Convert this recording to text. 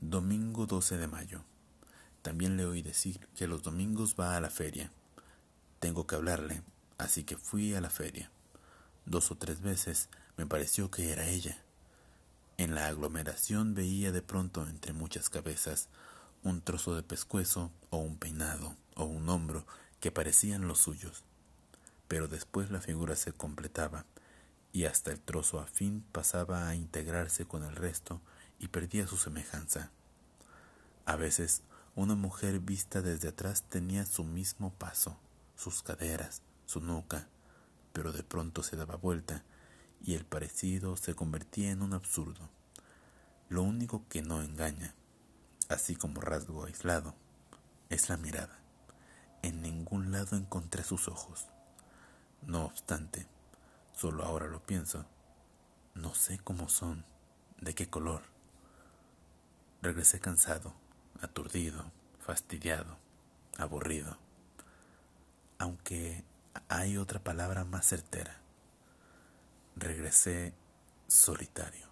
Domingo 12 de mayo. También le oí decir que los domingos va a la feria. Tengo que hablarle, así que fui a la feria. Dos o tres veces me pareció que era ella. En la aglomeración veía de pronto entre muchas cabezas un trozo de pescuezo o un peinado o un hombro que parecían los suyos. Pero después la figura se completaba y hasta el trozo afín pasaba a integrarse con el resto y perdía su semejanza. A veces una mujer vista desde atrás tenía su mismo paso, sus caderas, su nuca, pero de pronto se daba vuelta y el parecido se convertía en un absurdo. Lo único que no engaña, así como rasgo aislado, es la mirada. En ningún lado encontré sus ojos. No obstante, solo ahora lo pienso, no sé cómo son, de qué color. Regresé cansado, aturdido, fastidiado, aburrido. Aunque hay otra palabra más certera. Regresé solitario.